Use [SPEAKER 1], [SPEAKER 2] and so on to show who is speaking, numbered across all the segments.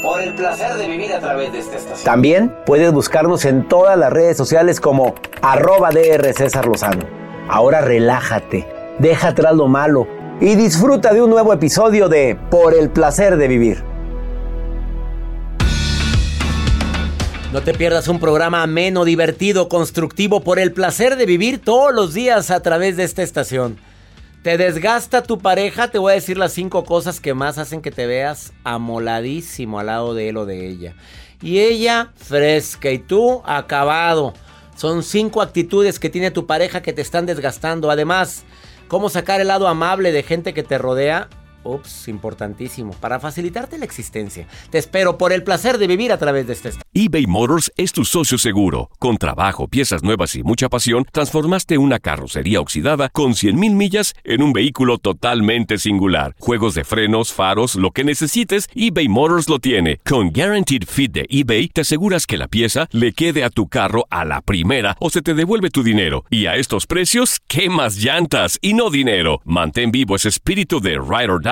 [SPEAKER 1] Por el placer de vivir a través de esta estación. También puedes buscarnos en todas las redes sociales como arroba DR César Lozano. Ahora relájate, deja atrás lo malo y disfruta de un nuevo episodio de Por el placer de vivir. No te pierdas un programa ameno, divertido, constructivo por el placer de vivir todos los días a través de esta estación. ¿Te desgasta tu pareja? Te voy a decir las cinco cosas que más hacen que te veas amoladísimo al lado de él o de ella. Y ella fresca y tú acabado. Son cinco actitudes que tiene tu pareja que te están desgastando. Además, cómo sacar el lado amable de gente que te rodea. Ups, importantísimo. Para facilitarte la existencia. Te espero por el placer de vivir a través de este...
[SPEAKER 2] eBay Motors es tu socio seguro. Con trabajo, piezas nuevas y mucha pasión, transformaste una carrocería oxidada con 100.000 millas en un vehículo totalmente singular. Juegos de frenos, faros, lo que necesites, eBay Motors lo tiene. Con Guaranteed Fit de eBay, te aseguras que la pieza le quede a tu carro a la primera o se te devuelve tu dinero. Y a estos precios, ¿qué más llantas y no dinero? Mantén vivo ese espíritu de Ride or Die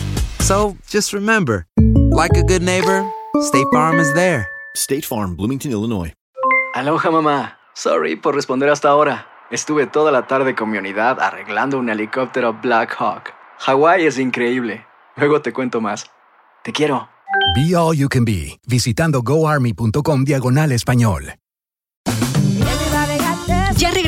[SPEAKER 3] So just remember, like a good neighbor, State Farm is there.
[SPEAKER 4] State Farm, Bloomington, Illinois.
[SPEAKER 5] Aloha mamá. Sorry por responder hasta ahora. Estuve toda la tarde con mi unidad arreglando un helicóptero Blackhawk. Hawái es increíble. Luego te cuento más. Te quiero.
[SPEAKER 6] Be All You Can Be, visitando goarmy.com diagonal español.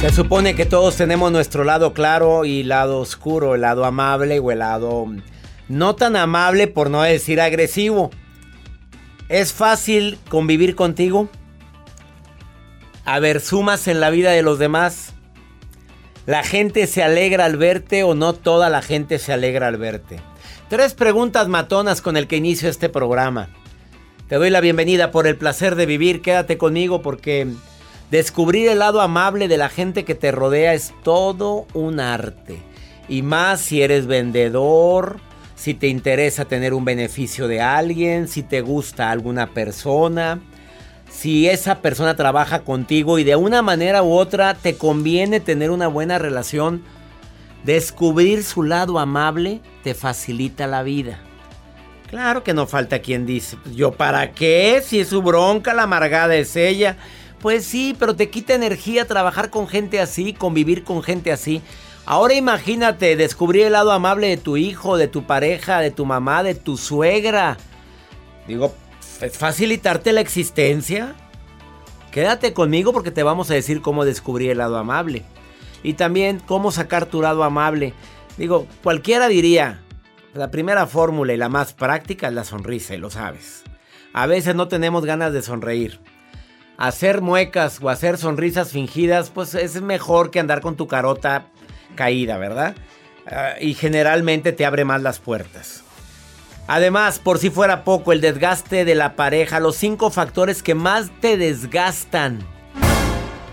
[SPEAKER 1] Se supone que todos tenemos nuestro lado claro y lado oscuro, el lado amable o el lado no tan amable por no decir agresivo. ¿Es fácil convivir contigo? A ver, sumas en la vida de los demás. ¿La gente se alegra al verte o no toda la gente se alegra al verte? Tres preguntas matonas con el que inicio este programa. Te doy la bienvenida por el placer de vivir. Quédate conmigo porque Descubrir el lado amable de la gente que te rodea es todo un arte. Y más si eres vendedor, si te interesa tener un beneficio de alguien, si te gusta alguna persona, si esa persona trabaja contigo y de una manera u otra te conviene tener una buena relación, descubrir su lado amable te facilita la vida. Claro que no falta quien dice, yo para qué, si es su bronca, la amargada es ella. Pues sí, pero te quita energía trabajar con gente así, convivir con gente así. Ahora imagínate descubrir el lado amable de tu hijo, de tu pareja, de tu mamá, de tu suegra. Digo, ¿es facilitarte la existencia? Quédate conmigo porque te vamos a decir cómo descubrir el lado amable. Y también cómo sacar tu lado amable. Digo, cualquiera diría, la primera fórmula y la más práctica es la sonrisa, y lo sabes. A veces no tenemos ganas de sonreír hacer muecas o hacer sonrisas fingidas, pues es mejor que andar con tu carota caída, ¿verdad? Ah, y generalmente te abre más las puertas. Además, por si fuera poco, el desgaste de la pareja, los cinco factores que más te desgastan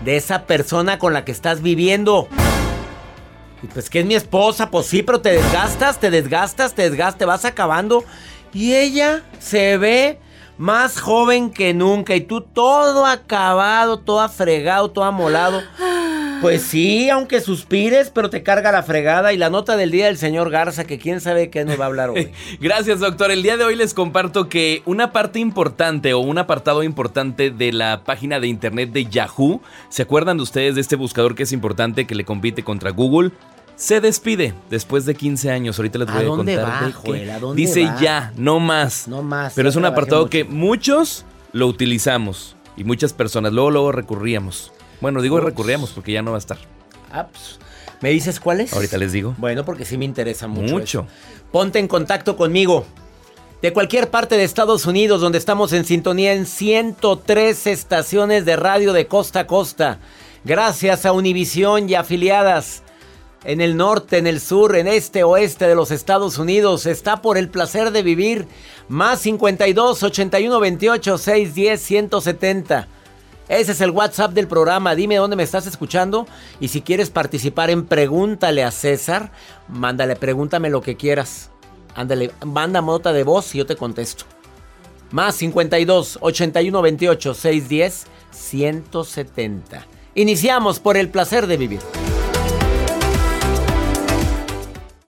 [SPEAKER 1] de esa persona con la que estás viviendo. Y pues que es mi esposa, pues sí, pero te desgastas, te desgastas, te desgastas, te vas acabando. Y ella se ve más joven que nunca y tú todo acabado, todo fregado, todo amolado. Pues sí, aunque suspires, pero te carga la fregada. Y la nota del día del señor Garza, que quién sabe qué nos va a hablar hoy.
[SPEAKER 7] Gracias, doctor. El día de hoy les comparto que una parte importante o un apartado importante de la página de internet de Yahoo, ¿se acuerdan de ustedes de este buscador que es importante que le compite contra Google? Se despide después de 15 años. Ahorita les voy a,
[SPEAKER 1] dónde
[SPEAKER 7] contar.
[SPEAKER 1] Va,
[SPEAKER 7] de
[SPEAKER 1] Joel? ¿A dónde
[SPEAKER 7] dice
[SPEAKER 1] va?
[SPEAKER 7] ya, no más.
[SPEAKER 1] No más.
[SPEAKER 7] Pero es un apartado
[SPEAKER 1] mucho.
[SPEAKER 7] que muchos lo utilizamos y muchas personas. Luego, luego recurríamos. Bueno, digo
[SPEAKER 1] Ups.
[SPEAKER 7] recurríamos porque ya no va a estar.
[SPEAKER 1] Ah, pues, ¿Me dices cuál es?
[SPEAKER 7] Ahorita les digo.
[SPEAKER 1] Bueno, porque sí me interesa mucho.
[SPEAKER 7] Mucho.
[SPEAKER 1] eso. Ponte en contacto conmigo. De cualquier parte de Estados Unidos, donde estamos en sintonía en 103 estaciones de radio de costa a costa. Gracias a Univisión y afiliadas. En el norte, en el sur, en este, oeste de los Estados Unidos. Está por el placer de vivir. Más 52 81 28 610 170. Ese es el WhatsApp del programa. Dime dónde me estás escuchando. Y si quieres participar en Pregúntale a César, mándale, pregúntame lo que quieras. Ándale, manda nota de voz y yo te contesto. Más 52 81 28 610 170. Iniciamos por el placer de vivir.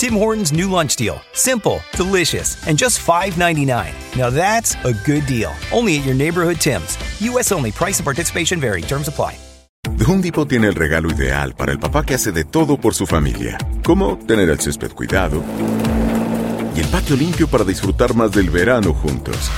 [SPEAKER 8] Tim Hortons' new lunch deal. Simple, delicious, and just $5.99. Now that's a good deal. Only at your neighborhood Tim's. U.S. only. Price and participation vary. Terms apply.
[SPEAKER 9] The Home Depot tiene el regalo ideal para el papá que hace de todo por su familia. Como tener el césped cuidado y el patio limpio para disfrutar más del verano juntos.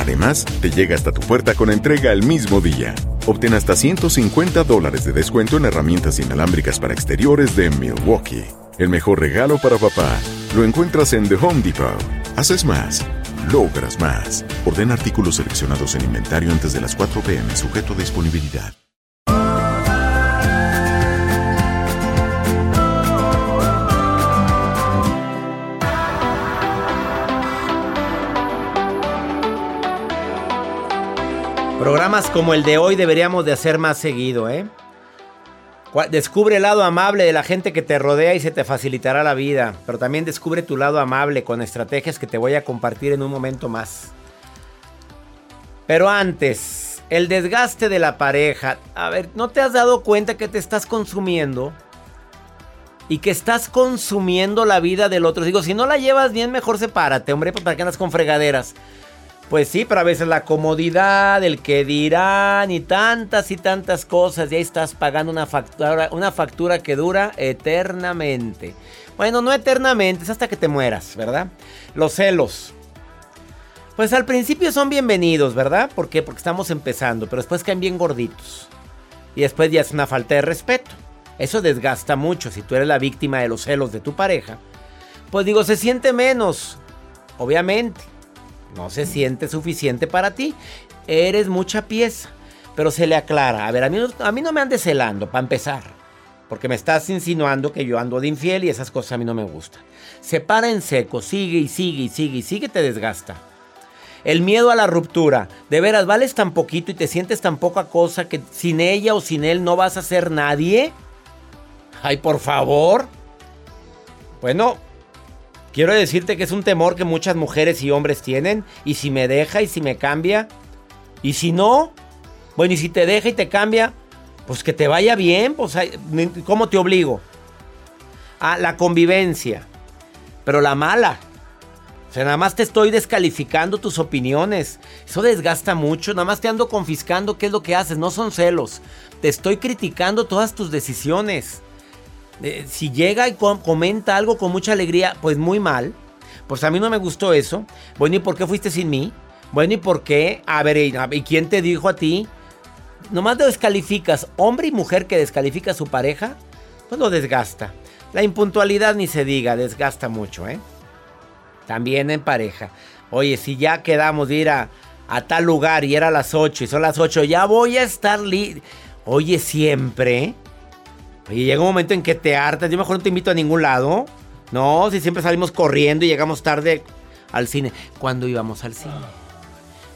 [SPEAKER 9] Además, te llega hasta tu puerta con entrega el mismo día. Obtén hasta 150 dólares de descuento en herramientas inalámbricas para exteriores de Milwaukee. El mejor regalo para papá lo encuentras en The Home Depot. Haces más, logras más. Orden artículos seleccionados en inventario antes de las 4 pm, sujeto a disponibilidad.
[SPEAKER 1] Programas como el de hoy deberíamos de hacer más seguido, ¿eh? Descubre el lado amable de la gente que te rodea y se te facilitará la vida. Pero también descubre tu lado amable con estrategias que te voy a compartir en un momento más. Pero antes, el desgaste de la pareja. A ver, ¿no te has dado cuenta que te estás consumiendo? Y que estás consumiendo la vida del otro. Digo, si no la llevas bien, mejor sepárate, hombre, pues para que andas con fregaderas. Pues sí, pero a veces la comodidad, el que dirán y tantas y tantas cosas. Y ahí estás pagando una factura, una factura que dura eternamente. Bueno, no eternamente, es hasta que te mueras, ¿verdad? Los celos. Pues al principio son bienvenidos, ¿verdad? ¿Por qué? Porque estamos empezando, pero después caen bien gorditos. Y después ya es una falta de respeto. Eso desgasta mucho si tú eres la víctima de los celos de tu pareja. Pues digo, se siente menos, obviamente no se siente suficiente para ti. Eres mucha pieza. Pero se le aclara. A ver, a mí, a mí no me andes celando, para empezar. Porque me estás insinuando que yo ando de infiel y esas cosas a mí no me gustan. Se para en seco, sigue y sigue y sigue y sigue, te desgasta. El miedo a la ruptura. De veras, vales tan poquito y te sientes tan poca cosa que sin ella o sin él no vas a ser nadie. Ay, por favor. Bueno, Quiero decirte que es un temor que muchas mujeres y hombres tienen. Y si me deja y si me cambia. Y si no, bueno, y si te deja y te cambia, pues que te vaya bien. Pues, ¿cómo te obligo? A la convivencia. Pero la mala. O sea, nada más te estoy descalificando tus opiniones. Eso desgasta mucho. Nada más te ando confiscando qué es lo que haces. No son celos. Te estoy criticando todas tus decisiones. Eh, si llega y comenta algo con mucha alegría, pues muy mal. Pues a mí no me gustó eso. Bueno, ¿y por qué fuiste sin mí? Bueno, ¿y por qué? A ver, ¿y quién te dijo a ti? Nomás te descalificas. Hombre y mujer que descalifica a su pareja, pues lo desgasta. La impuntualidad ni se diga, desgasta mucho, ¿eh? También en pareja. Oye, si ya quedamos de ir a, tal lugar y era las 8 y son las 8, ya voy a estar li Oye, siempre. Y llega un momento en que te hartas. Yo mejor no te invito a ningún lado. No, si siempre salimos corriendo y llegamos tarde al cine. ¿Cuándo íbamos al cine?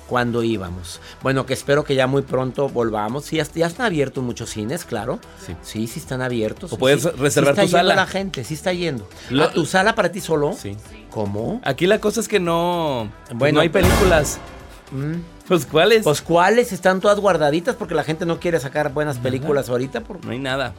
[SPEAKER 1] ¿Cuándo íbamos? Bueno, que espero que ya muy pronto volvamos. Sí, ya, están abiertos muchos cines, claro. Sí, sí, sí están abiertos.
[SPEAKER 7] O puedes reservar
[SPEAKER 1] sí
[SPEAKER 7] tu sala.
[SPEAKER 1] la gente, sí está yendo. ¿A tu sala para ti solo?
[SPEAKER 7] Sí.
[SPEAKER 1] ¿Cómo?
[SPEAKER 7] Aquí la cosa es que no. Bueno, no hay películas.
[SPEAKER 1] Mm.
[SPEAKER 7] Pues cuáles.
[SPEAKER 1] Pues cuáles están todas guardaditas porque la gente no quiere sacar buenas películas ahorita. Por...
[SPEAKER 7] No hay nada.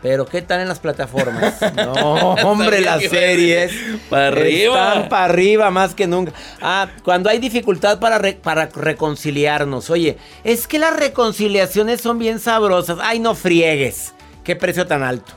[SPEAKER 1] Pero ¿qué tal en las plataformas? No, hombre, las series.
[SPEAKER 7] Para arriba.
[SPEAKER 1] Están para arriba más que nunca. Ah, cuando hay dificultad para, re- para reconciliarnos. Oye, es que las reconciliaciones son bien sabrosas. Ay, no friegues. Qué precio tan alto.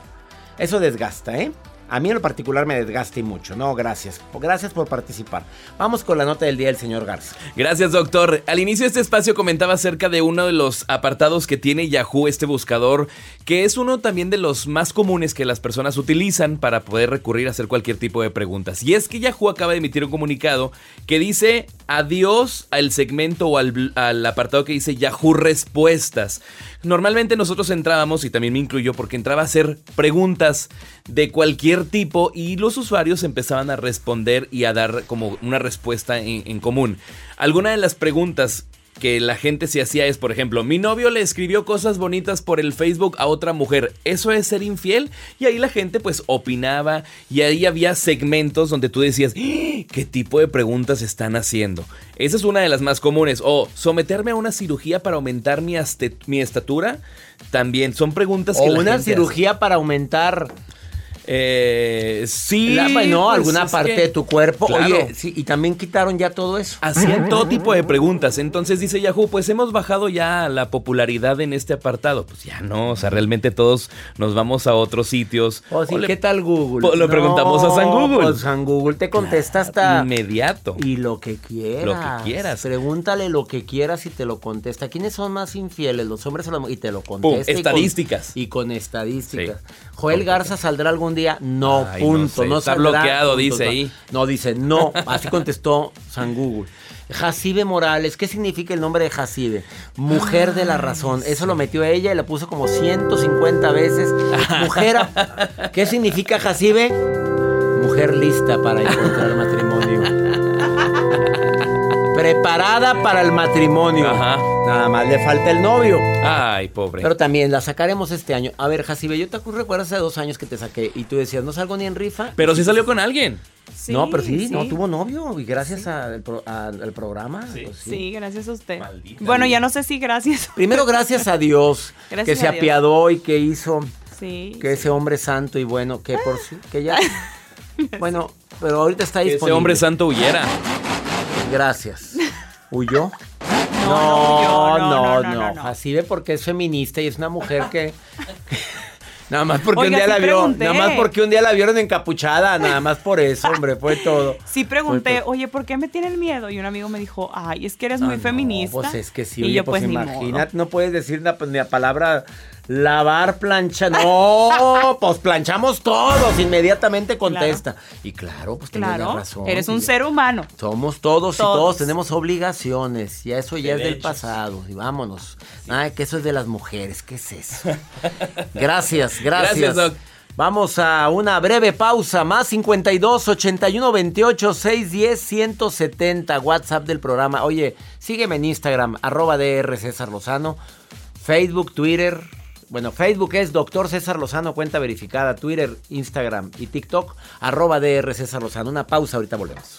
[SPEAKER 1] Eso desgasta, ¿eh? A mí en lo particular me desgasta y mucho. No, gracias. Gracias por participar. Vamos con la nota del día del señor Garza.
[SPEAKER 7] Gracias, doctor. Al inicio de este espacio comentaba acerca de uno de los apartados que tiene Yahoo, este buscador, que es uno también de los más comunes que las personas utilizan para poder recurrir a hacer cualquier tipo de preguntas. Y es que Yahoo acaba de emitir un comunicado que dice adiós al segmento o al, al apartado que dice Yahoo Respuestas. Normalmente nosotros entrábamos, y también me incluyó porque entraba a hacer preguntas de cualquier tipo y los usuarios empezaban a responder y a dar como una respuesta en, en común. Alguna de las preguntas que la gente se hacía es, por ejemplo, mi novio le escribió cosas bonitas por el Facebook a otra mujer, ¿eso es ser infiel? Y ahí la gente pues opinaba y ahí había segmentos donde tú decías, "¡Ah! ¿qué tipo de preguntas están haciendo? Esa es una de las más comunes. O someterme a una cirugía para aumentar mi, mi estatura, también son preguntas que
[SPEAKER 1] O
[SPEAKER 7] la
[SPEAKER 1] una cirugía para aumentar.
[SPEAKER 7] Eh, sí.
[SPEAKER 1] La- bueno,
[SPEAKER 7] pues,
[SPEAKER 1] alguna parte
[SPEAKER 7] que-
[SPEAKER 1] de tu cuerpo.
[SPEAKER 7] Claro.
[SPEAKER 1] Oye, sí, y también quitaron ya todo eso.
[SPEAKER 7] Hacían todo tipo de preguntas. Entonces dice Yahoo, pues hemos bajado ya la popularidad en este apartado. Pues ya no, o sea, realmente todos nos vamos a otros sitios.
[SPEAKER 1] O sí,
[SPEAKER 7] O le-
[SPEAKER 1] ¿qué tal Google?
[SPEAKER 7] Lo preguntamos a San Google.
[SPEAKER 1] Pues San Google te contesta hasta.
[SPEAKER 7] Inmediato.
[SPEAKER 1] Y lo que quieras.
[SPEAKER 7] Lo que quieras.
[SPEAKER 1] Pregúntale lo que quieras y te lo contesta. ¿Quiénes son más infieles, los hombres o las mujeres? Y te lo contesta. y con-
[SPEAKER 7] estadísticas.
[SPEAKER 1] Y con, estadísticas.
[SPEAKER 7] Sí.
[SPEAKER 1] Joel Garza saldrá algún día. No,
[SPEAKER 7] Ay, no
[SPEAKER 1] punto.
[SPEAKER 7] sé,
[SPEAKER 1] No,
[SPEAKER 7] está
[SPEAKER 1] saldrá,
[SPEAKER 7] bloqueado,
[SPEAKER 1] punto.
[SPEAKER 7] dice ahí.
[SPEAKER 1] No, dice no. Así contestó San Google. Jacibe Morales, ¿qué significa el nombre de Jacibe? Mujer de la razón. Eso lo metió ella y lo puso como 150 veces. Mujer, ¿qué significa Jacibe? Mujer lista para encontrar matrimonio. Preparada para el matrimonio.
[SPEAKER 7] Ajá.
[SPEAKER 1] Nada más le falta el novio.
[SPEAKER 7] Ay, pobre.
[SPEAKER 1] Pero también la sacaremos este año. A ver, Jacibe, yo te recuerdo hace dos años que te saqué y tú decías, no salgo ni en rifa.
[SPEAKER 7] Pero sí salió con alguien.
[SPEAKER 1] no, pero sí, no tuvo novio y gracias al, pro- al- al programa. pues sí.
[SPEAKER 10] Sí, gracias a usted. Bueno, ya no sé si gracias.
[SPEAKER 1] Primero, gracias a Dios
[SPEAKER 10] Gracias
[SPEAKER 1] que se
[SPEAKER 10] Dios.
[SPEAKER 1] apiadó y que hizo
[SPEAKER 10] Sí.
[SPEAKER 1] que ese hombre santo y bueno, que por sí, que ya. bueno, pero ahorita está
[SPEAKER 7] Que
[SPEAKER 1] disponible.
[SPEAKER 7] ese hombre santo huyera.
[SPEAKER 1] Gracias. ¿Huyó?
[SPEAKER 10] No,
[SPEAKER 1] No,
[SPEAKER 10] no no,
[SPEAKER 1] no,
[SPEAKER 10] no,
[SPEAKER 1] no,
[SPEAKER 10] no, no.
[SPEAKER 1] Así ve porque es feminista y es una mujer que. Nada más porque
[SPEAKER 10] Oiga,
[SPEAKER 1] un día
[SPEAKER 10] sí
[SPEAKER 1] la vio,
[SPEAKER 10] pregunté.
[SPEAKER 1] nada más porque un día la vieron encapuchada, nada más por eso, hombre, fue todo.
[SPEAKER 10] Sí pregunté, oye, ¿por qué me tienen miedo? Y un amigo me dijo, ay, es que eres muy
[SPEAKER 1] Ah, no,
[SPEAKER 10] feminista.
[SPEAKER 1] pues es que sí,
[SPEAKER 10] y
[SPEAKER 1] oye,
[SPEAKER 10] yo
[SPEAKER 1] pues,
[SPEAKER 10] pues, ni
[SPEAKER 1] imagínate, no puedes decir la, la palabra lavar, plancha. No, pues planchamos todos, inmediatamente contesta. Y claro, pues tienes
[SPEAKER 10] Claro,
[SPEAKER 1] razón.
[SPEAKER 10] eres un ser humano.
[SPEAKER 1] Somos todos, y
[SPEAKER 10] Todos.
[SPEAKER 1] tenemos obligaciones. Y eso ya es del pasado. Y vámonos. Ay, que eso es de las mujeres. ¿Qué es eso? Gracias, gracias.
[SPEAKER 7] Gracias, Doc.
[SPEAKER 1] Vamos a una breve pausa. Más 52 81 28 610 170. WhatsApp del programa. Oye, sígueme en Instagram, arroba DR César Lozano. Facebook, Twitter. Bueno, Facebook es Doctor César Lozano, cuenta verificada. Twitter, Instagram y TikTok, arroba DR César Lozano. Una pausa, ahorita volvemos.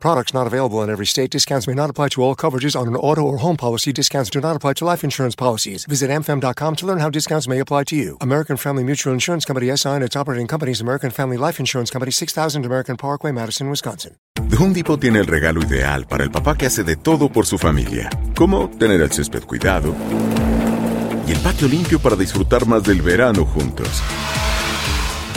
[SPEAKER 11] Products not available in every state. Discounts may not apply to all coverages on an auto or home policy. Discounts do not apply to life insurance policies. Visit amfam.com to learn how discounts may apply to you. American Family Mutual Insurance Company SI and its operating companies American Family Life Insurance Company 6000 American Parkway, Madison, Wisconsin.
[SPEAKER 9] The Home Depot tiene el regalo ideal para el papá que hace de todo por su familia. Como tener el césped cuidado y el patio limpio para disfrutar más del verano juntos.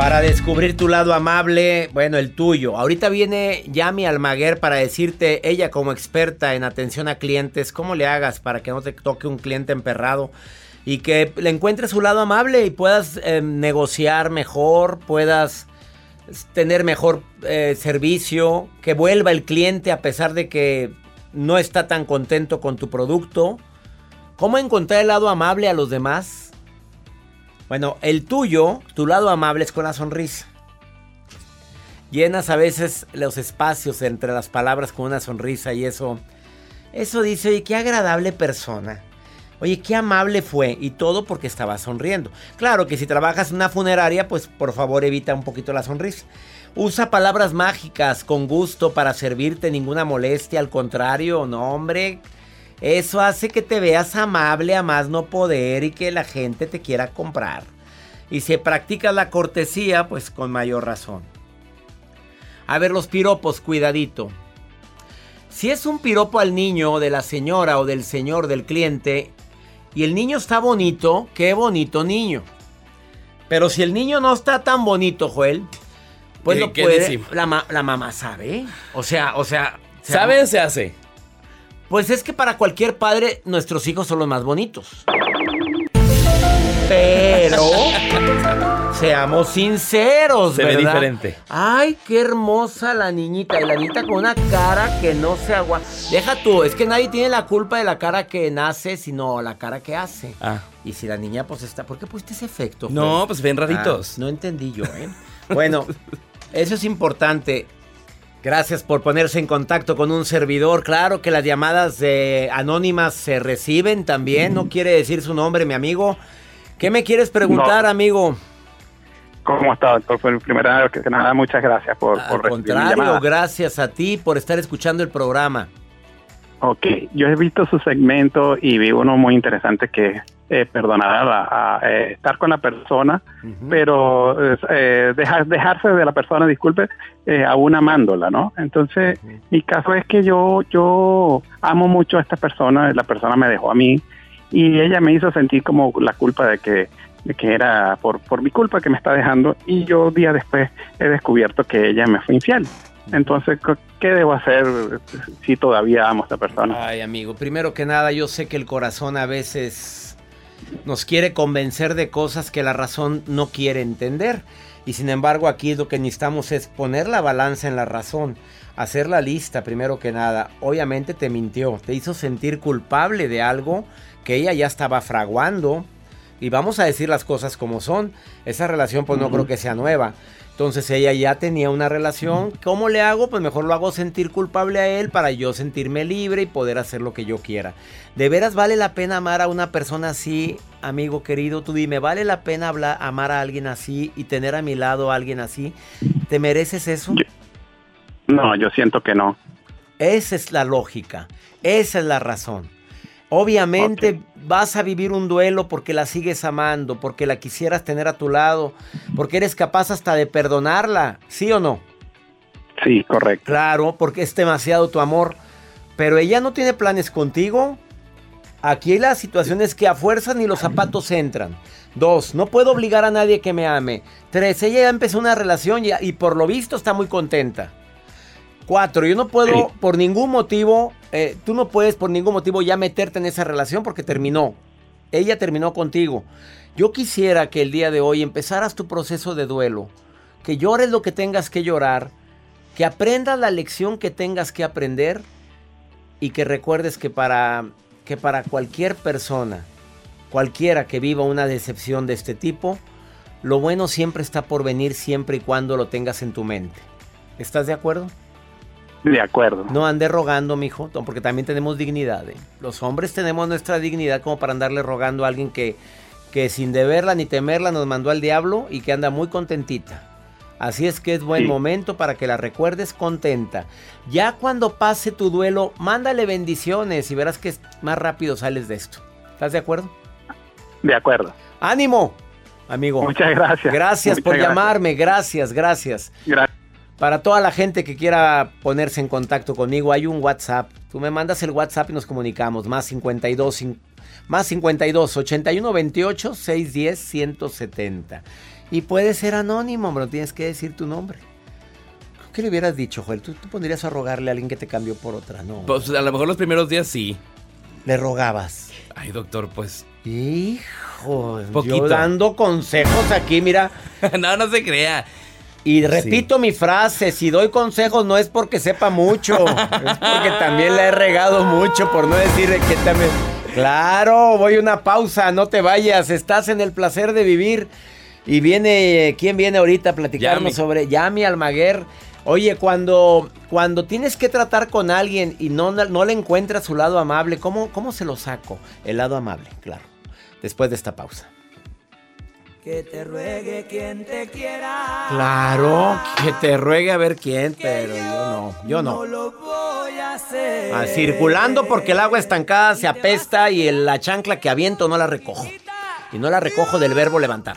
[SPEAKER 1] Para descubrir tu lado amable, bueno, el tuyo. Ahorita viene Yami Almaguer para decirte, ella como experta en atención a clientes, cómo le hagas para que no te toque un cliente emperrado y que le encuentres su lado amable y puedas eh, negociar mejor, puedas tener mejor eh, servicio, que vuelva el cliente a pesar de que no está tan contento con tu producto. ¿Cómo encontrar el lado amable a los demás? Bueno, el tuyo, tu lado amable es con la sonrisa. Llenas a veces los espacios entre las palabras con una sonrisa y eso, eso dice, oye, qué agradable persona. Oye, qué amable fue. Y todo porque estaba sonriendo. Claro que si trabajas en una funeraria, pues por favor evita un poquito la sonrisa. Usa palabras mágicas con gusto para servirte, ninguna molestia. Al contrario, no, hombre. Eso hace que te veas amable a más no poder y que la gente te quiera comprar. Y si practicas la cortesía, pues con mayor razón. A ver, los piropos, cuidadito. Si es un piropo al niño, de la señora o del señor del cliente, y el niño está bonito, qué bonito niño. Pero si el niño no está tan bonito, Joel, pues
[SPEAKER 7] ¿Qué-
[SPEAKER 1] lo puede. La, ma- la mamá sabe. O sea, o sea.
[SPEAKER 7] ¿Sabe se hace?
[SPEAKER 1] Pues es que para cualquier padre, nuestros hijos son los más bonitos. Pero. Seamos sinceros,
[SPEAKER 7] Se ve
[SPEAKER 1] ¿verdad?
[SPEAKER 7] diferente.
[SPEAKER 1] Ay, qué hermosa la niñita. Y la niñita con una cara que no se aguanta. Deja tú, es que nadie tiene la culpa de la cara que nace, sino la cara que hace.
[SPEAKER 7] Ah.
[SPEAKER 1] Y si la niña, pues está. ¿Por qué pusiste ese efecto?
[SPEAKER 7] No, pues ven raritos.
[SPEAKER 1] Ah, no entendí yo, ¿eh? Bueno, eso es importante. Gracias por ponerse en contacto con un servidor. Claro que las llamadas de anónimas se reciben también. No quiere decir su nombre, mi amigo. ¿Qué me quieres preguntar, amigo?
[SPEAKER 12] ¿Cómo está, doctor? Pues primero que nada, muchas gracias por,
[SPEAKER 1] Al
[SPEAKER 12] por recibir
[SPEAKER 1] contrario, gracias a ti por estar escuchando el programa.
[SPEAKER 12] Ok, yo he visto su segmento y vi uno muy interesante que eh, perdonada a, a, eh, estar con la persona, pero eh, dejar, dejarse de la persona, disculpe, eh, aún amándola, ¿no? Entonces, mi caso es que yo, yo amo mucho a esta persona, la persona me dejó a mí y ella me hizo sentir como la culpa de que, de que era por, por mi culpa que me está dejando y yo día después he descubierto que ella me fue infiel. Entonces, ¿qué debo hacer si todavía amo a esta persona?
[SPEAKER 1] Ay, amigo, primero que nada, yo sé que el corazón a veces nos quiere convencer de cosas que la razón no quiere entender. Y sin embargo, aquí lo que necesitamos es poner la balanza en la razón, hacer la lista primero que nada. Obviamente te mintió, te hizo sentir culpable de algo que ella ya estaba fraguando. Y vamos a decir las cosas como son. Esa relación pues no creo que sea nueva. Entonces ella ya tenía una relación. ¿Cómo le hago? Pues mejor lo hago sentir culpable a él para yo sentirme libre y poder hacer lo que yo quiera. ¿De veras vale la pena amar a una persona así, amigo querido? Tú dime, ¿vale la pena hablar, amar a alguien así y tener a mi lado a alguien así? ¿Te mereces eso?
[SPEAKER 12] No, yo siento que no.
[SPEAKER 1] Esa es la lógica. Esa es la razón. Obviamente vas a vivir un duelo porque la sigues amando, porque la quisieras tener a tu lado, porque eres capaz hasta de perdonarla, ¿sí o no?
[SPEAKER 12] Sí, correcto.
[SPEAKER 1] Claro, porque es demasiado tu amor. Pero ella no tiene planes contigo. Aquí la situación es que a fuerza ni los zapatos entran. Dos, no puedo obligar a nadie que me ame. Tres, ella ya empezó una relación y, y por lo visto está muy contenta. Cuatro, yo no puedo por ningún motivo, eh, tú no puedes por ningún motivo ya meterte en esa relación porque terminó. Ella terminó contigo. Yo quisiera que el día de hoy empezaras tu proceso de duelo, que llores lo que tengas que llorar, que aprendas la lección que tengas que aprender y que recuerdes que para, que para cualquier persona, cualquiera que viva una decepción de este tipo, lo bueno siempre está por venir siempre y cuando lo tengas en tu mente. ¿Estás de acuerdo?
[SPEAKER 12] De acuerdo.
[SPEAKER 1] No ande rogando, mijo, porque también tenemos dignidad. ¿eh? Los hombres tenemos nuestra dignidad como para andarle rogando a alguien que, que sin deberla ni temerla nos mandó al diablo y que anda muy contentita. Así es que es buen
[SPEAKER 12] Sí.
[SPEAKER 1] momento para que la recuerdes contenta. Ya cuando pase tu duelo, mándale bendiciones y verás que más rápido sales de esto. ¿Estás de acuerdo?
[SPEAKER 12] De acuerdo.
[SPEAKER 1] ¡Ánimo! Amigo.
[SPEAKER 12] Muchas gracias.
[SPEAKER 1] Gracias
[SPEAKER 12] Muchas
[SPEAKER 1] por
[SPEAKER 12] gracias.
[SPEAKER 1] llamarme, gracias, gracias.
[SPEAKER 12] Gracias.
[SPEAKER 1] Para toda la gente que quiera ponerse en contacto conmigo, hay un WhatsApp. Tú me mandas el WhatsApp y nos comunicamos. Más 52, cin- más 52 81 28 610 170. Y puede ser anónimo, pero tienes que decir tu nombre. ¿Qué le hubieras dicho, Joel? ¿Tú, tú pondrías a rogarle a alguien que te cambió por otra, ¿no?
[SPEAKER 7] Pues a lo mejor los primeros días sí.
[SPEAKER 1] Le rogabas.
[SPEAKER 7] Ay, doctor, pues.
[SPEAKER 1] Hijo,
[SPEAKER 7] Poquito.
[SPEAKER 1] yo dando consejos aquí, mira.
[SPEAKER 7] no, no se crea.
[SPEAKER 1] Y repito mi frase, si doy consejos no es porque sepa mucho, es porque también la he regado mucho, por no decir que también... Claro, voy a una pausa, no te vayas, estás en el placer de vivir. Y viene, ¿quién viene ahorita a platicarnos
[SPEAKER 7] Yami.
[SPEAKER 1] sobre Yami Almaguer? Oye, cuando, cuando tienes que tratar con alguien y no, no le encuentras su lado amable, ¿cómo, ¿cómo se lo saco? El lado amable, claro. Después de esta pausa.
[SPEAKER 13] Que te ruegue quien te quiera.
[SPEAKER 1] Claro, que te ruegue a ver quién, pero yo no, yo no.
[SPEAKER 13] No lo voy a hacer.
[SPEAKER 1] Ah, circulando porque el agua estancada se apesta y la chancla que aviento no la recojo. Y no la recojo del verbo levantar.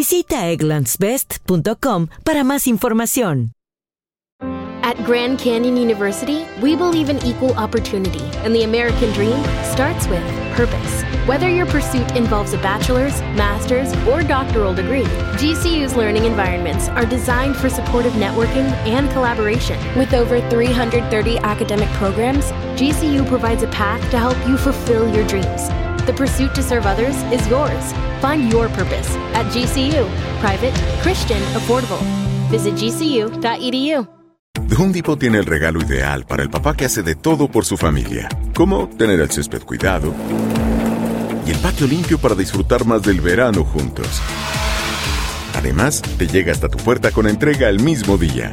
[SPEAKER 14] Visita egglandsbest.com para más información.
[SPEAKER 15] At Grand Canyon University, we believe in equal opportunity, and the American dream starts with purpose. Whether your pursuit involves a bachelor's, master's, or doctoral degree, GCU's learning environments are designed for supportive networking and collaboration. With over 330 academic programs, GCU provides a path to help you fulfill your dreams. The pursuit to serve others is yours. Find your purpose at GCU. Private, Christian, affordable. Visit gcu.edu.
[SPEAKER 9] The Home Depot tiene el regalo ideal para el papá que hace de todo por su familia, como tener el césped cuidado y el patio limpio para disfrutar más del verano juntos. Además, te llega hasta tu puerta con entrega el mismo día.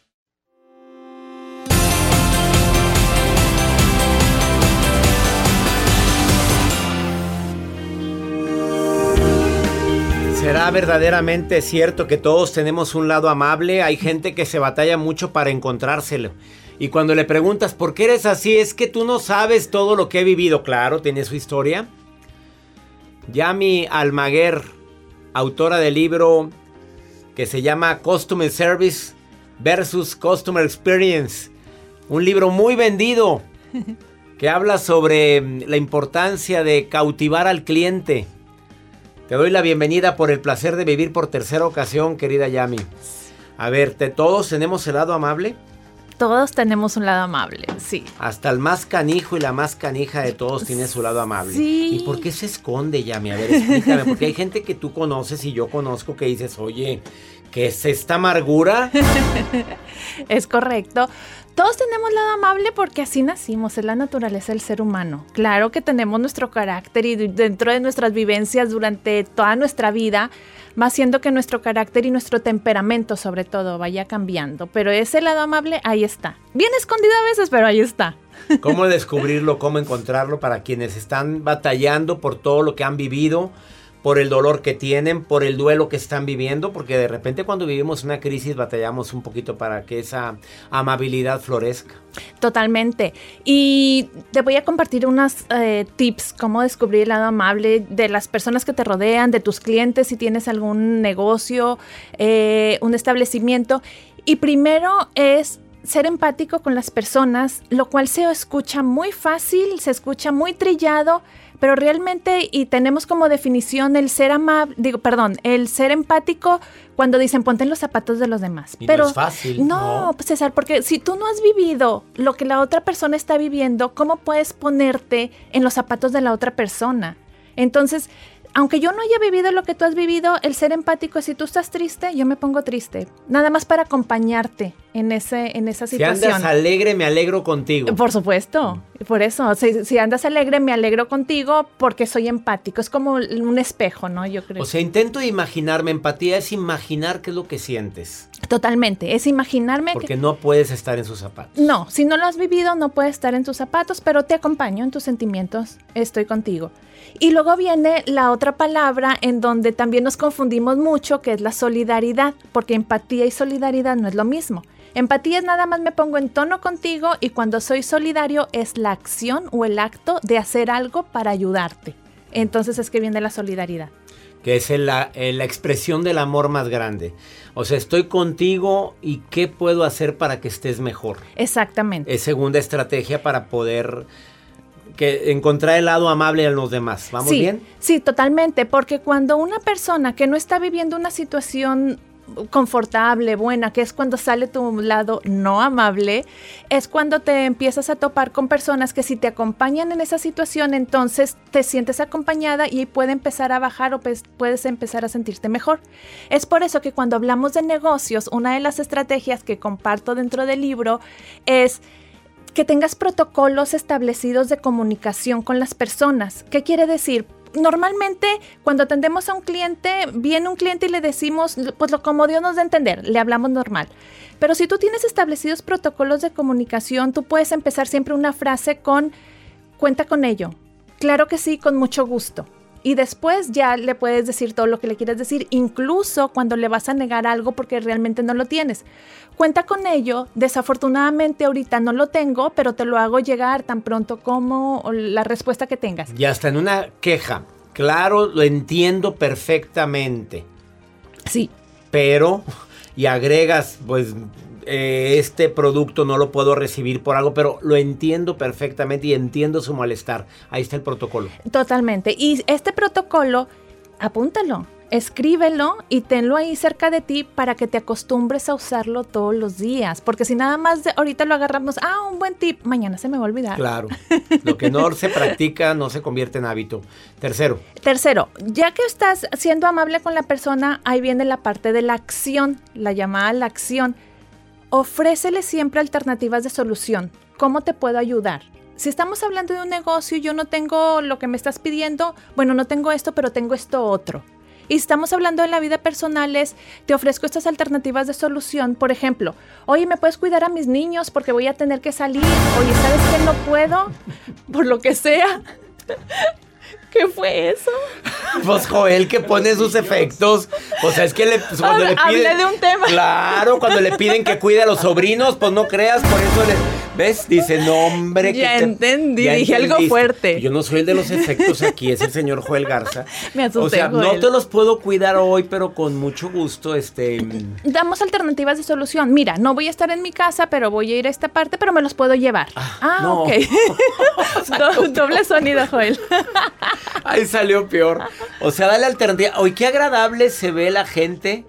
[SPEAKER 1] ¿Será verdaderamente cierto que todos tenemos un lado amable? Hay gente que se batalla mucho para encontrárselo. Y cuando le preguntas por qué eres así, es que tú no sabes todo lo que he vivido. Claro, tiene su historia. Yami Almaguer, autora del libro que se llama Customer Service versus Customer Experience. Un libro muy vendido que habla sobre la importancia de cautivar al cliente. Te doy la bienvenida por el placer de vivir por tercera ocasión, querida Yami. A ver, ¿te, ¿todos tenemos el lado amable?
[SPEAKER 16] Todos tenemos un lado amable, sí.
[SPEAKER 1] Hasta el más canijo y la más canija de todos tiene su lado amable.
[SPEAKER 16] Sí.
[SPEAKER 1] ¿Y por qué se esconde, Yami? A ver, explícame, porque hay gente que tú conoces y yo conozco que dices, oye, ¿qué es esta amargura?
[SPEAKER 16] es correcto. Todos tenemos lado amable porque así nacimos, es la naturaleza del ser humano. Claro que tenemos nuestro carácter y dentro de nuestras vivencias durante toda nuestra vida, más siendo que nuestro carácter y nuestro temperamento sobre todo vaya cambiando. Pero ese lado amable ahí está. Bien escondido a veces, pero ahí está.
[SPEAKER 1] ¿Cómo descubrirlo? ¿Cómo encontrarlo para quienes están batallando por todo lo que han vivido? Por el dolor que tienen, por el duelo que están viviendo, porque de repente cuando vivimos una crisis batallamos un poquito para que esa amabilidad florezca.
[SPEAKER 16] Totalmente. Y te voy a compartir unos eh, tips, cómo descubrir el lado amable de las personas que te rodean, de tus clientes, si tienes algún negocio, eh, un establecimiento. Y primero es ser empático con las personas, lo cual se escucha muy fácil, se escucha muy trillado, pero realmente y tenemos como definición el ser amable, digo, perdón, el ser empático cuando dicen ponte en los zapatos de los demás. pero
[SPEAKER 1] no es fácil.
[SPEAKER 16] No, César, porque si tú no has vivido lo que la otra persona está viviendo, ¿cómo puedes ponerte en los zapatos de la otra persona? Entonces, aunque yo no haya vivido lo que tú has vivido, el ser empático es si tú estás triste, yo me pongo triste. Nada más para acompañarte en, ese, en esa situación.
[SPEAKER 1] Si andas alegre, me alegro contigo.
[SPEAKER 16] Por supuesto, por eso. Si, si, andas alegre, me alegro contigo porque soy empático. Es como un espejo, ¿no? Yo creo.
[SPEAKER 1] O sea, intento imaginarme. Empatía es imaginar qué es lo que sientes.
[SPEAKER 16] Totalmente, es imaginarme.
[SPEAKER 1] Porque no puedes estar en sus zapatos.
[SPEAKER 16] No, si no lo has vivido, no puedes estar en tus zapatos, pero te acompaño en tus sentimientos. Estoy contigo. Y luego viene la otra palabra en donde también nos confundimos mucho, que es la solidaridad, porque empatía y solidaridad no es lo mismo. Empatía es nada más me pongo en tono contigo y cuando soy solidario es la acción o el acto de hacer algo para ayudarte. Entonces es que viene la solidaridad.
[SPEAKER 1] Que es la, la expresión del amor más grande. O sea, estoy contigo y ¿qué puedo hacer para que estés mejor?
[SPEAKER 16] Exactamente.
[SPEAKER 1] Es segunda estrategia para poder que encontrar el lado amable en los demás. ¿Vamos
[SPEAKER 16] sí,
[SPEAKER 1] bien?
[SPEAKER 16] Sí, totalmente, porque cuando una persona que no está viviendo una situación confortable, buena, que es cuando sale tu lado no amable, es cuando te empiezas a topar con personas que si te acompañan en esa situación, entonces te sientes acompañada y puede empezar a bajar o pues puedes empezar a sentirte mejor. Es por eso que cuando hablamos de negocios, una de las estrategias que comparto dentro del libro es que tengas protocolos establecidos de comunicación con las personas. ¿Qué quiere decir? Normalmente cuando atendemos a un cliente, viene un cliente y le decimos, pues lo como Dios nos da a entender, le hablamos normal. Pero si tú tienes establecidos protocolos de comunicación, tú puedes empezar siempre una frase con, cuenta con ello. Claro que sí, con mucho gusto. Y después ya le puedes decir todo lo que le quieras decir, incluso cuando le vas a negar algo porque realmente no lo tienes. Cuenta con ello, desafortunadamente ahorita no lo tengo, pero te lo hago llegar tan pronto como la respuesta que tengas.
[SPEAKER 1] Y hasta en una queja, claro, lo entiendo perfectamente.
[SPEAKER 16] Sí.
[SPEAKER 1] Pero, y agregas, pues eh, este producto no lo puedo recibir por algo, pero lo entiendo perfectamente y entiendo su malestar. Ahí está el protocolo.
[SPEAKER 16] Totalmente. Y este protocolo, apúntalo. escríbelo y tenlo ahí cerca de ti para que te acostumbres a usarlo todos los días. Porque si nada más de ahorita lo agarramos, ah, un buen tip, mañana se me va a olvidar.
[SPEAKER 1] Claro. Lo que no se practica no se convierte en hábito. Tercero.
[SPEAKER 16] Tercero, ya que estás siendo amable con la persona, ahí viene la parte de la acción, la llamada a la acción. Ofrécele siempre alternativas de solución. ¿Cómo te puedo ayudar? Si estamos hablando de un negocio yo no tengo lo que me estás pidiendo, bueno, no tengo esto, pero tengo esto otro. Y estamos hablando de la vida personal, es, te ofrezco estas alternativas de solución. Por ejemplo, oye, ¿me puedes cuidar a mis niños porque voy a tener que salir? Oye, ¿sabes que no puedo? Por lo que sea. ¿Qué fue eso?
[SPEAKER 1] Pues Joel que pone sus efectos. O sea, es que le, pues, cuando le piden.
[SPEAKER 16] Hablé de un tema.
[SPEAKER 1] Claro, cuando le piden que cuide a los sobrinos, pues no creas, por eso le. ¿Ves? Dice, no, hombre.
[SPEAKER 16] Ya
[SPEAKER 1] que te-
[SPEAKER 16] entendí,
[SPEAKER 1] ya
[SPEAKER 16] dije algo fuerte.
[SPEAKER 1] Yo no soy el de los efectos aquí, es el señor Joel Garza.
[SPEAKER 16] Me asusté,
[SPEAKER 1] O sea, no te los puedo cuidar hoy, pero con mucho gusto, este.
[SPEAKER 16] Damos alternativas de solución. Mira, no voy a estar en mi casa, pero voy a ir a esta parte, pero me los puedo llevar. Ah,
[SPEAKER 1] no.
[SPEAKER 16] ok. Do- doble sonido, Joel.
[SPEAKER 1] Ahí salió peor. O sea, dale alternativa. Hoy qué agradable se ve la gente.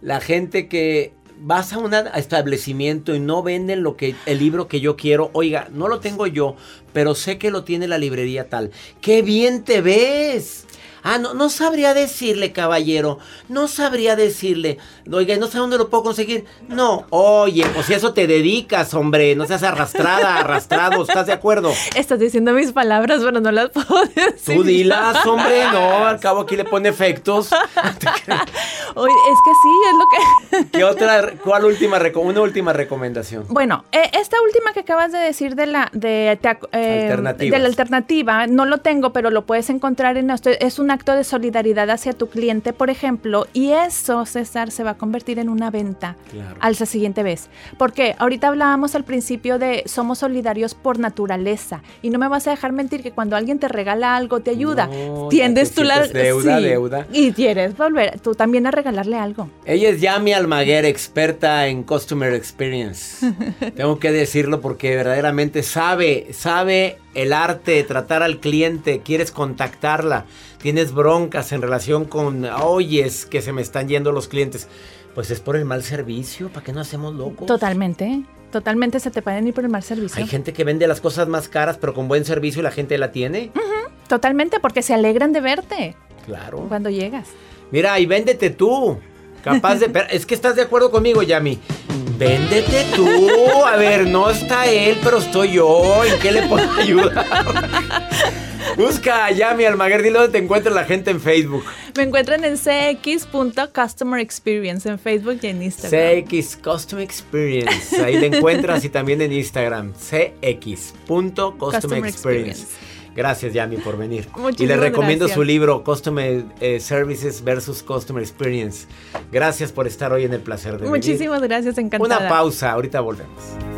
[SPEAKER 1] La gente que vas a un establecimiento y no venden lo que el libro que yo quiero. Oiga, no lo tengo yo, pero sé que lo tiene la librería tal. ¡Qué bien te ves! Ah, no, no sabría decirle, caballero. No sabría decirle. Oiga, no sé dónde lo puedo conseguir. No, oye, pues si eso te dedicas, hombre. No seas arrastrada, arrastrado. ¿Estás de acuerdo?
[SPEAKER 16] Estás diciendo mis palabras, pero no las puedo decir.
[SPEAKER 1] Tú dilas, hombre, no, al cabo aquí le pone efectos.
[SPEAKER 16] Oye, es que sí, es lo que...
[SPEAKER 1] ¿Qué otra, cuál última, una última recomendación?
[SPEAKER 16] Bueno, eh, esta última que acabas de decir de la de, eh, de la alternativa, no lo tengo, pero lo puedes encontrar en esto. Es un acto de solidaridad hacia tu cliente, por ejemplo, y eso, César, se va a convertir en una venta
[SPEAKER 17] Claro.
[SPEAKER 16] al siguiente vez. Porque ahorita hablábamos al principio de somos solidarios por naturaleza y no me vas a dejar mentir que cuando alguien te regala algo, te ayuda,
[SPEAKER 1] No,
[SPEAKER 16] tiendes tú la
[SPEAKER 1] deuda, deuda.
[SPEAKER 16] y quieres volver tú también a regalarle algo.
[SPEAKER 1] Ella es Yami Almaguer, experta en Customer Experience. Tengo que decirlo porque verdaderamente sabe, sabe el arte de tratar al cliente. Quieres contactarla, tienes broncas en relación con, oyes que se me están yendo los clientes. Pues es por el mal servicio, ¿para qué no hacemos locos?
[SPEAKER 16] Totalmente, totalmente se te pueden ir por el mal servicio.
[SPEAKER 1] Hay gente que vende las cosas más caras, pero con buen servicio y la gente la tiene.
[SPEAKER 16] Totalmente, porque se alegran de verte
[SPEAKER 1] Claro.
[SPEAKER 16] cuando llegas.
[SPEAKER 1] Mira, y véndete tú. Capaz de. Es que estás de acuerdo conmigo, Yami. Véndete tú. A ver, no está él, pero estoy yo. ¿En qué le puedo ayudar? Busca a Yami Almaguer. Dile dónde te encuentra la gente en Facebook.
[SPEAKER 16] Me encuentran en cx.customer experience en Facebook y en Instagram.
[SPEAKER 1] CX Custom Experience. Ahí le encuentras y también en Instagram. CX.Custom
[SPEAKER 16] Customer
[SPEAKER 1] Experience. Gracias, Yami, por venir. y
[SPEAKER 16] Muchísimas
[SPEAKER 1] le recomiendo
[SPEAKER 16] gracias.
[SPEAKER 1] su libro, Customer eh, Services versus Customer Experience. Gracias por estar hoy en el placer de.
[SPEAKER 16] Muchísimas gracias, encantada.
[SPEAKER 1] Una pausa, ahorita volvemos.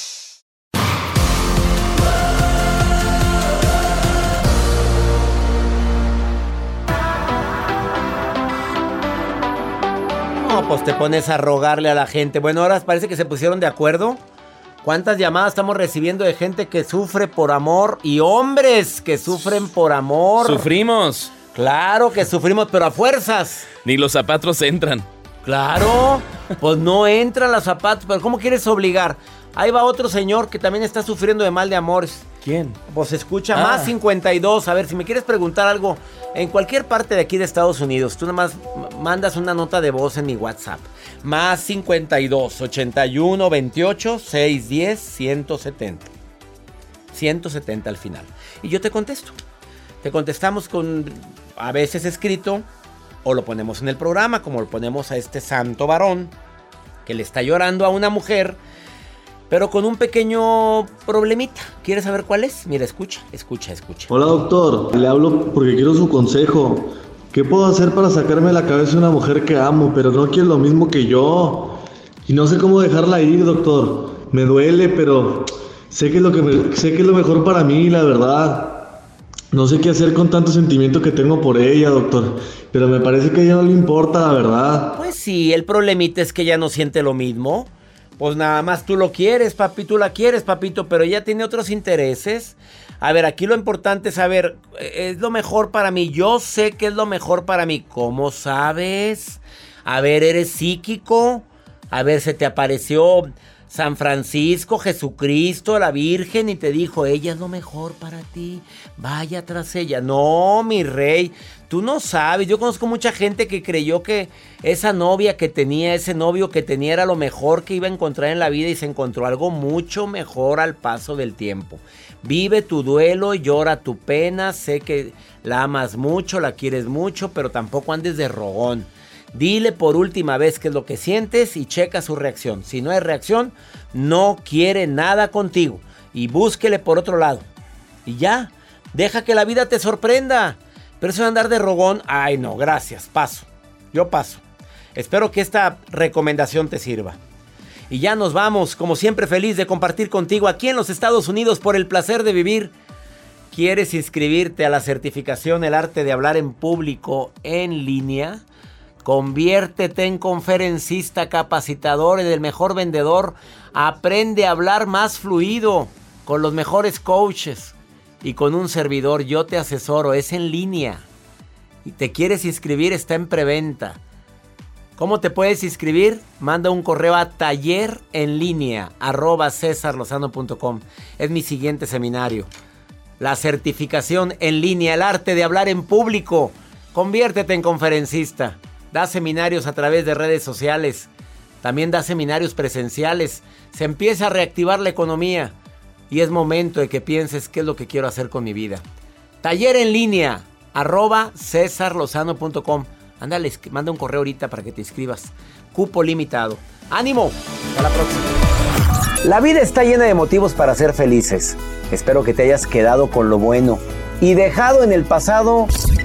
[SPEAKER 1] No, pues te pones a rogarle a la gente. Bueno, ahora parece que se pusieron de acuerdo. ¿Cuántas llamadas estamos recibiendo de gente que sufre por amor y hombres que sufren por amor?
[SPEAKER 7] Sufrimos.
[SPEAKER 1] Claro que sufrimos, pero a fuerzas.
[SPEAKER 7] Ni los zapatos entran.
[SPEAKER 1] Claro, pues no entran los zapatos, pero ¿cómo quieres obligar? Ahí va otro señor que también está sufriendo de mal de amores.
[SPEAKER 7] ¿Quién?
[SPEAKER 1] Pues escucha,
[SPEAKER 7] Ah.
[SPEAKER 1] más 52. A ver, si me quieres preguntar algo en cualquier parte de aquí de Estados Unidos, tú nada más m- mandas una nota de voz en mi WhatsApp. Más 52 81 28 610 170. 170 al final. Y yo te contesto. Te contestamos con a veces escrito o lo ponemos en el programa, como lo ponemos a este santo varón que le está llorando a una mujer, pero con un pequeño problemita. ¿Quieres saber cuál es? Mira, escucha, escucha, escucha.
[SPEAKER 18] Hola doctor, le hablo porque quiero su consejo. ¿Qué puedo hacer para sacarme de la cabeza una mujer que amo, pero no quiere lo mismo que yo? Y no sé cómo dejarla ir, doctor. Me duele, pero sé que es lo que me- sé que es lo mejor para mí, la verdad. No sé qué hacer con tanto sentimiento que tengo por ella, doctor. Pero me parece que a ella no le importa, la verdad.
[SPEAKER 1] Pues sí, el problemita es que ella no siente lo mismo. Pues nada más tú lo quieres, papi, tú la quieres, papito, pero ella tiene otros intereses. A ver, aquí lo importante es saber, eh, es lo mejor para mí. Yo sé que es lo mejor para mí. ¿Cómo sabes? A ver, ¿eres psíquico? A ver, ¿se te apareció San Francisco, Jesucristo, la Virgen y te dijo, ella es lo mejor para ti? Vaya tras ella. No, mi rey. Tú no sabes, yo conozco mucha gente que creyó que esa novia que tenía, ese novio que tenía era lo mejor que iba a encontrar en la vida y se encontró algo mucho mejor al paso del tiempo. Vive tu duelo, llora tu pena, sé que la amas mucho, la quieres mucho, pero tampoco andes de rogón. Dile por última vez qué es lo que sientes y checa su reacción. Si no hay reacción, no quiere nada contigo y búsquele por otro lado. Y ya, deja que la vida te sorprenda. Pero eso de andar de rogón, ay no, gracias, paso. Yo paso. Espero que esta recomendación te sirva. Y ya nos vamos, como siempre feliz de compartir contigo aquí en los Estados Unidos por el placer de vivir. ¿Quieres inscribirte a la certificación El arte de hablar en público en línea? Conviértete en conferencista, capacitador y del mejor vendedor. Aprende a hablar más fluido con los mejores coaches y con un servidor. Yo te asesoro, es en línea. Y te quieres inscribir, está en preventa. ¿Cómo te puedes inscribir? Manda un correo a taller en línea arroba. Es mi siguiente seminario. La certificación en línea, el arte de hablar en público. Conviértete en conferencista. Da seminarios a través de redes sociales. También da seminarios presenciales. Se empieza a reactivar la economía. Y es momento de que pienses qué es lo que quiero hacer con mi vida. Taller en línea, arroba cesarlozano.com. Ándale, manda un correo ahorita para que te inscribas. Cupo limitado. ¡Ánimo! Hasta la próxima. La vida está llena de motivos para ser felices. Espero que te hayas quedado con lo bueno y dejado en el pasado